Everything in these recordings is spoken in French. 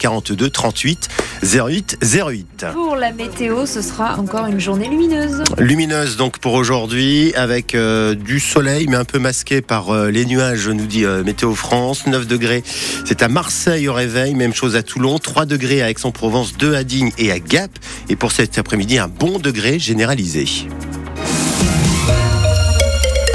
42 38 08 08. Pour la météo, ce sera encore une journée lumineuse. Lumineuse donc pour aujourd'hui avec euh, du soleil mais un peu masqué par euh, les nuages, nous dit euh, Météo France. 9 degrés, c'est à Marseille au réveil, même chose à Toulon, 3 degrés à Aix-en-Provence, 2 à Digne et à Gap. Et pour cet après-midi, un bon degré généralisé.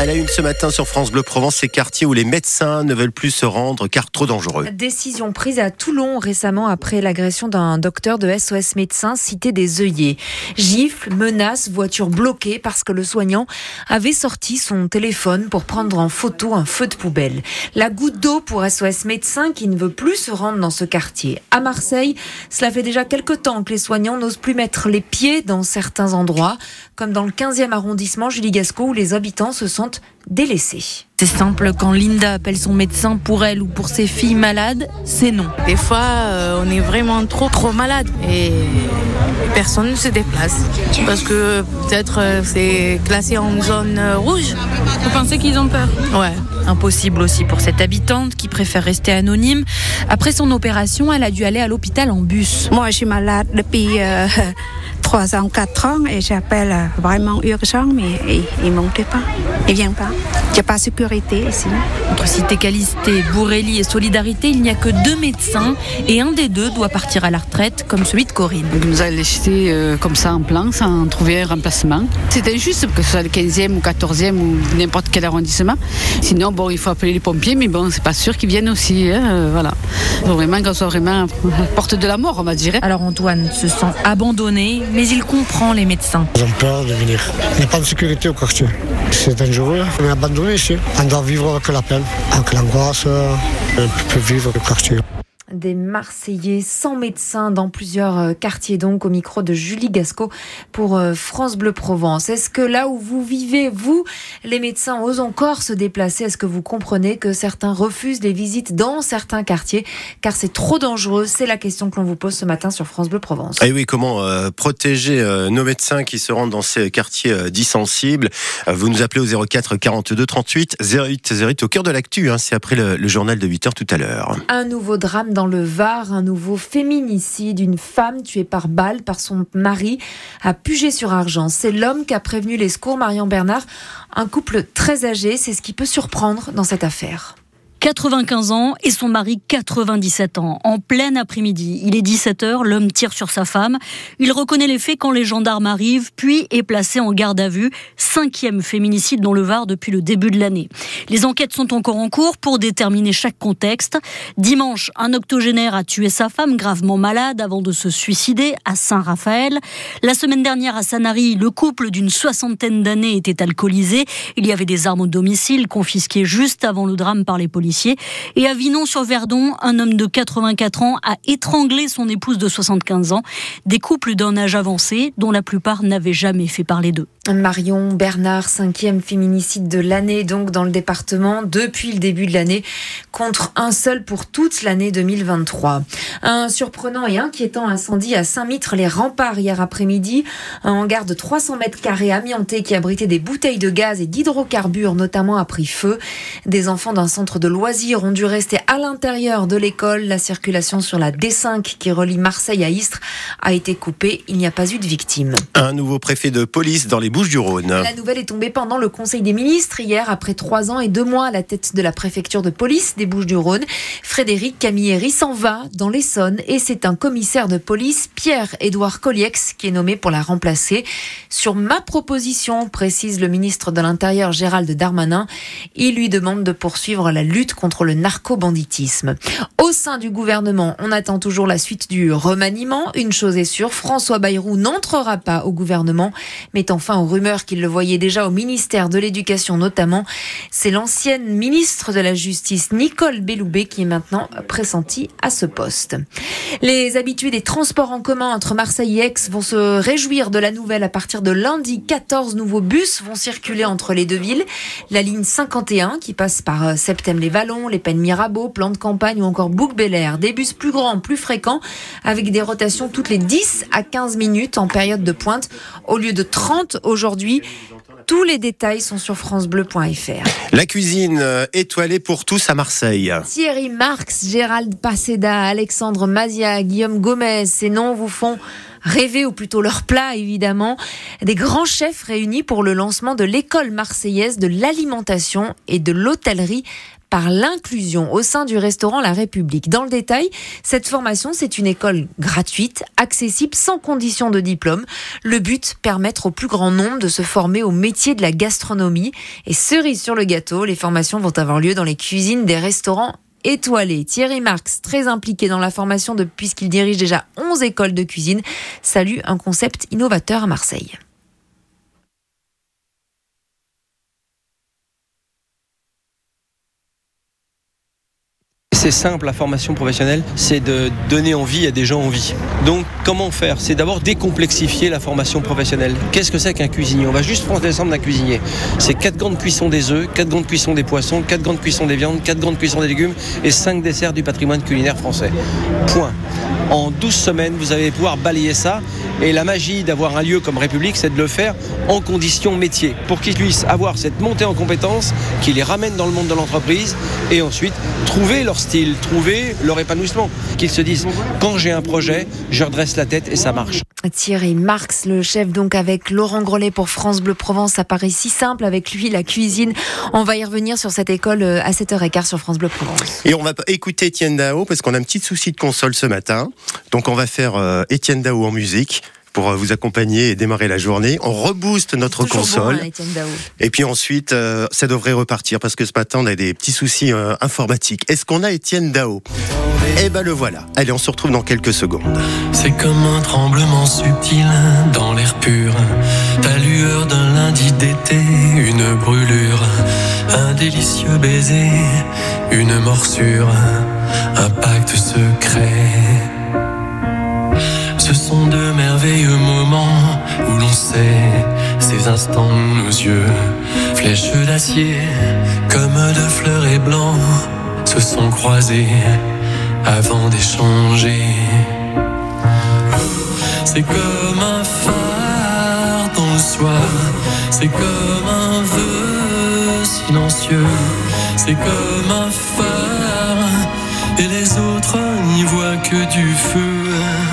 À la une ce matin sur France Bleu Provence, ces quartiers où les médecins ne veulent plus se rendre car trop dangereux. Décision prise à Toulon récemment après l'agression d'un docteur de SOS médecins cité des œillets. Gifles, menaces, voitures bloquées parce que le soignant avait sorti son téléphone pour prendre en photo un feu de poubelle. La goutte d'eau pour SOS médecins qui ne veut plus se rendre dans ce quartier. À Marseille, cela fait déjà quelques temps que les soignants n'osent plus mettre les pieds dans certains endroits, comme dans le 15e arrondissement Julie Gasco où les habitants se sentent délaissés. C'est simple, quand Linda appelle son médecin pour elle ou pour ses filles malades, c'est non. Des fois, euh, on est vraiment trop, trop malade et personne ne se déplace. Parce que peut-être euh, c'est classé en zone euh, rouge. Vous pensez qu'ils ont peur? Ouais. Impossible aussi pour cette habitante qui préfère rester anonyme. Après son opération, elle a dû aller à l'hôpital en bus. Moi, je suis malade depuis euh, 3 ans, 4 ans et j'appelle vraiment urgent, mais ils ne montent pas. Ils ne viennent pas. Il n'y a pas de sécurité ici. Entre Cité Calisté, Bourrelli et Solidarité, il n'y a que deux médecins et un des deux doit partir à la retraite, comme celui de Corinne. Ils nous a laissé euh, comme ça en plan sans trouver un remplacement. C'est injuste que ce soit le 15e ou 14e ou n'importe quel arrondissement. Sinon, bon, il faut appeler les pompiers, mais bon, c'est pas sûr qu'ils viennent aussi. hein, euh, voilà. Il faut vraiment qu'on soit vraiment à la porte de la mort, on va dire. Alors Antoine se sent abandonné, mais il comprend les médecins. Ils ont peur de venir. Il n'y a pas de sécurité au quartier. C'est dangereux. On est abandonné ici. On doit vivre avec la peine, avec l'angoisse. euh, On peut vivre le quartier. Des Marseillais sans médecin dans plusieurs euh, quartiers, donc au micro de Julie Gasco pour euh, France Bleu Provence. Est-ce que là où vous vivez, vous, les médecins osent encore se déplacer? Est-ce que vous comprenez que certains refusent les visites dans certains quartiers? Car c'est trop dangereux C'est la question que l'on vous pose ce matin sur France Bleu Provence. Et oui, comment euh, protéger euh, nos médecins qui se rendent dans ces quartiers euh, dits sensibles Euh, Vous nous appelez au 04 42 38 08 08 au cœur de l'actu. hein, C'est après le, le journal de 8 heures tout à l'heure. Un nouveau drame dans le Var, un nouveau féminicide, une femme tuée par balle par son mari à Puget-sur-Argent. C'est l'homme qui a prévenu les secours, Marion Bernard, un couple très âgé. C'est ce qui peut surprendre dans cette affaire. 95 ans et son mari 97 ans. En plein après-midi, il est 17h, l'homme tire sur sa femme. Il reconnaît les faits quand les gendarmes arrivent, puis est placé en garde à vue. Cinquième féminicide dans le Var depuis le début de l'année. Les enquêtes sont encore en cours pour déterminer chaque contexte. Dimanche, un octogénaire a tué sa femme gravement malade avant de se suicider à Saint-Raphaël. La semaine dernière à Sanary, le couple d'une soixantaine d'années était alcoolisé. Il y avait des armes au domicile confisquées juste avant le drame par les policiers. Et à Vinon-sur-Verdon, un homme de 84 ans a étranglé son épouse de 75 ans. Des couples d'un âge avancé dont la plupart n'avaient jamais fait parler d'eux. Marion Bernard, cinquième féminicide de l'année, donc dans le département depuis le début de l'année, contre un seul pour toute l'année 2023. Un surprenant et inquiétant incendie à Saint-Mitre-les-Remparts hier après-midi. Un hangar de 300 mètres carrés amianté qui abritait des bouteilles de gaz et d'hydrocarbures notamment a pris feu. Des enfants d'un centre de loisirs ont dû rester à l'intérieur de l'école. La circulation sur la D5 qui relie Marseille à Istres a été coupée. Il n'y a pas eu de victimes. Un nouveau préfet de police dans les Bouches-du-Rhône. La nouvelle est tombée pendant le Conseil des ministres hier, après trois ans et deux mois à la tête de la préfecture de police des Bouches-du-Rhône. Frédéric Camilleri s'en va dans l'Essonne et c'est un commissaire de police, Pierre-Édouard Colliex, qui est nommé pour la remplacer. Sur ma proposition, précise le ministre de l'Intérieur Gérald Darmanin, il lui demande de poursuivre la lutte contre le narco-banditisme. Au sein du gouvernement, on attend toujours la suite du remaniement. Une chose est sûre, François Bayrou n'entrera pas au gouvernement, mettant fin aux rumeurs qu'il le voyait déjà au ministère de l'Éducation notamment. C'est l'ancienne ministre de la Justice, Nicole Belloubet, qui est maintenant pressentie à ce poste. Les habitués des transports en commun entre Marseille et Aix vont se réjouir de la nouvelle à partir de lundi. 14 nouveaux bus vont circuler entre les deux villes. La ligne 51 qui passe par euh, Les Pennes Mirabeau, Plan de Campagne ou encore bouc Air. Des bus plus grands, plus fréquents, avec des rotations toutes les 10 à 15 minutes en période de pointe, au lieu de 30 aujourd'hui. Tous les détails sont sur francebleu.fr. La cuisine euh, étoilée pour tous à Marseille. Thierry Marx, Gérald Passeda, Alexandre Mazia, Guillaume Gomez, ces noms vous font rêver, ou plutôt leur plat évidemment. Des grands chefs réunis pour le lancement de l'école marseillaise de l'alimentation et de l'hôtellerie par l'inclusion au sein du restaurant La République. Dans le détail, cette formation, c'est une école gratuite, accessible sans condition de diplôme. Le but, permettre au plus grand nombre de se former au métier de la gastronomie. Et cerise sur le gâteau, les formations vont avoir lieu dans les cuisines des restaurants étoilés. Thierry Marx, très impliqué dans la formation depuis qu'il dirige déjà 11 écoles de cuisine, salue un concept innovateur à Marseille. C'est simple, la formation professionnelle, c'est de donner envie à des gens en vie. Donc, comment faire? C'est d'abord décomplexifier la formation professionnelle. Qu'est-ce que c'est qu'un cuisinier? On va juste prendre l'exemple d'un cuisinier. C'est 4 grandes cuissons des œufs, 4 grandes cuissons des poissons, 4 grandes cuissons des viandes, 4 grandes cuissons des légumes et 5 desserts du patrimoine culinaire français. Point. En 12 semaines, vous allez pouvoir balayer ça. Et la magie d'avoir un lieu comme République, c'est de le faire en conditions métier, pour qu'ils puissent avoir cette montée en compétences qui les ramène dans le monde de l'entreprise et ensuite trouver leur style, trouver leur épanouissement. Qu'ils se disent, quand j'ai un projet, je redresse la tête et ça marche. Thierry Marx, le chef donc avec Laurent Grelet pour France Bleu Provence, ça paraît si simple avec lui, la cuisine. On va y revenir sur cette école euh, à 7h15 sur France Bleu Provence. Et on va écouter Étienne Dao parce qu'on a un petit souci de console ce matin. Donc on va faire euh, Étienne Dao en musique pour euh, vous accompagner et démarrer la journée. On rebooste notre console. bon, hein. Et puis ensuite, euh, ça devrait repartir parce que ce matin, on a des petits soucis euh, informatiques. Est-ce qu'on a Étienne Dao? Eh ben le voilà. Allez, on se retrouve dans quelques secondes. C'est comme un tremblement subtil dans l'air pur. Ta lueur d'un lundi d'été, une brûlure, un délicieux baiser, une morsure, un pacte secret. Ce sont de merveilleux moments où l'on sait ces instants nos yeux, flèches d'acier, comme de fleurets blancs, se sont croisés avant d'échanger. C'est comme un phare dans le soir, c'est comme un vœu silencieux, c'est comme un phare, et les autres n'y voient que du feu.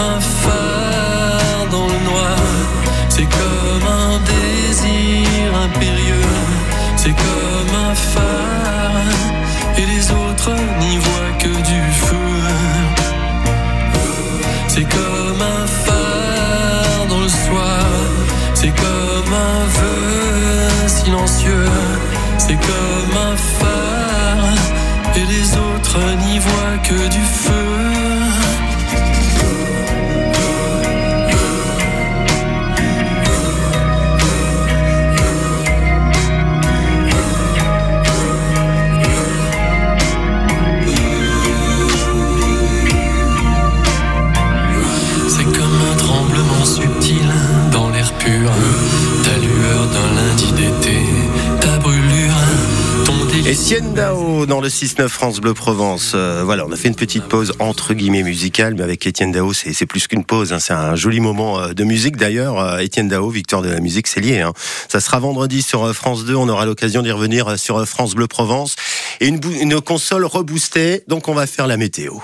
C'est comme un phare dans le noir, c'est comme un désir impérieux, c'est comme un phare, et les autres n'y voient que du feu. C'est comme un phare dans le soir, c'est comme un vœu silencieux, c'est comme un phare, et les autres n'y voient que du feu. Dans le 6-9 France Bleu Provence. Euh, voilà, on a fait une petite pause entre guillemets musicale, mais avec Étienne Dao, c'est plus qu'une pause. hein. C'est un joli moment euh, de musique d'ailleurs. Euh, Étienne Dao, victoire de la musique, c'est lié. hein. Ça sera vendredi sur France 2. On aura l'occasion d'y revenir sur France Bleu Provence. Et une, une console reboostée, donc on va faire la météo.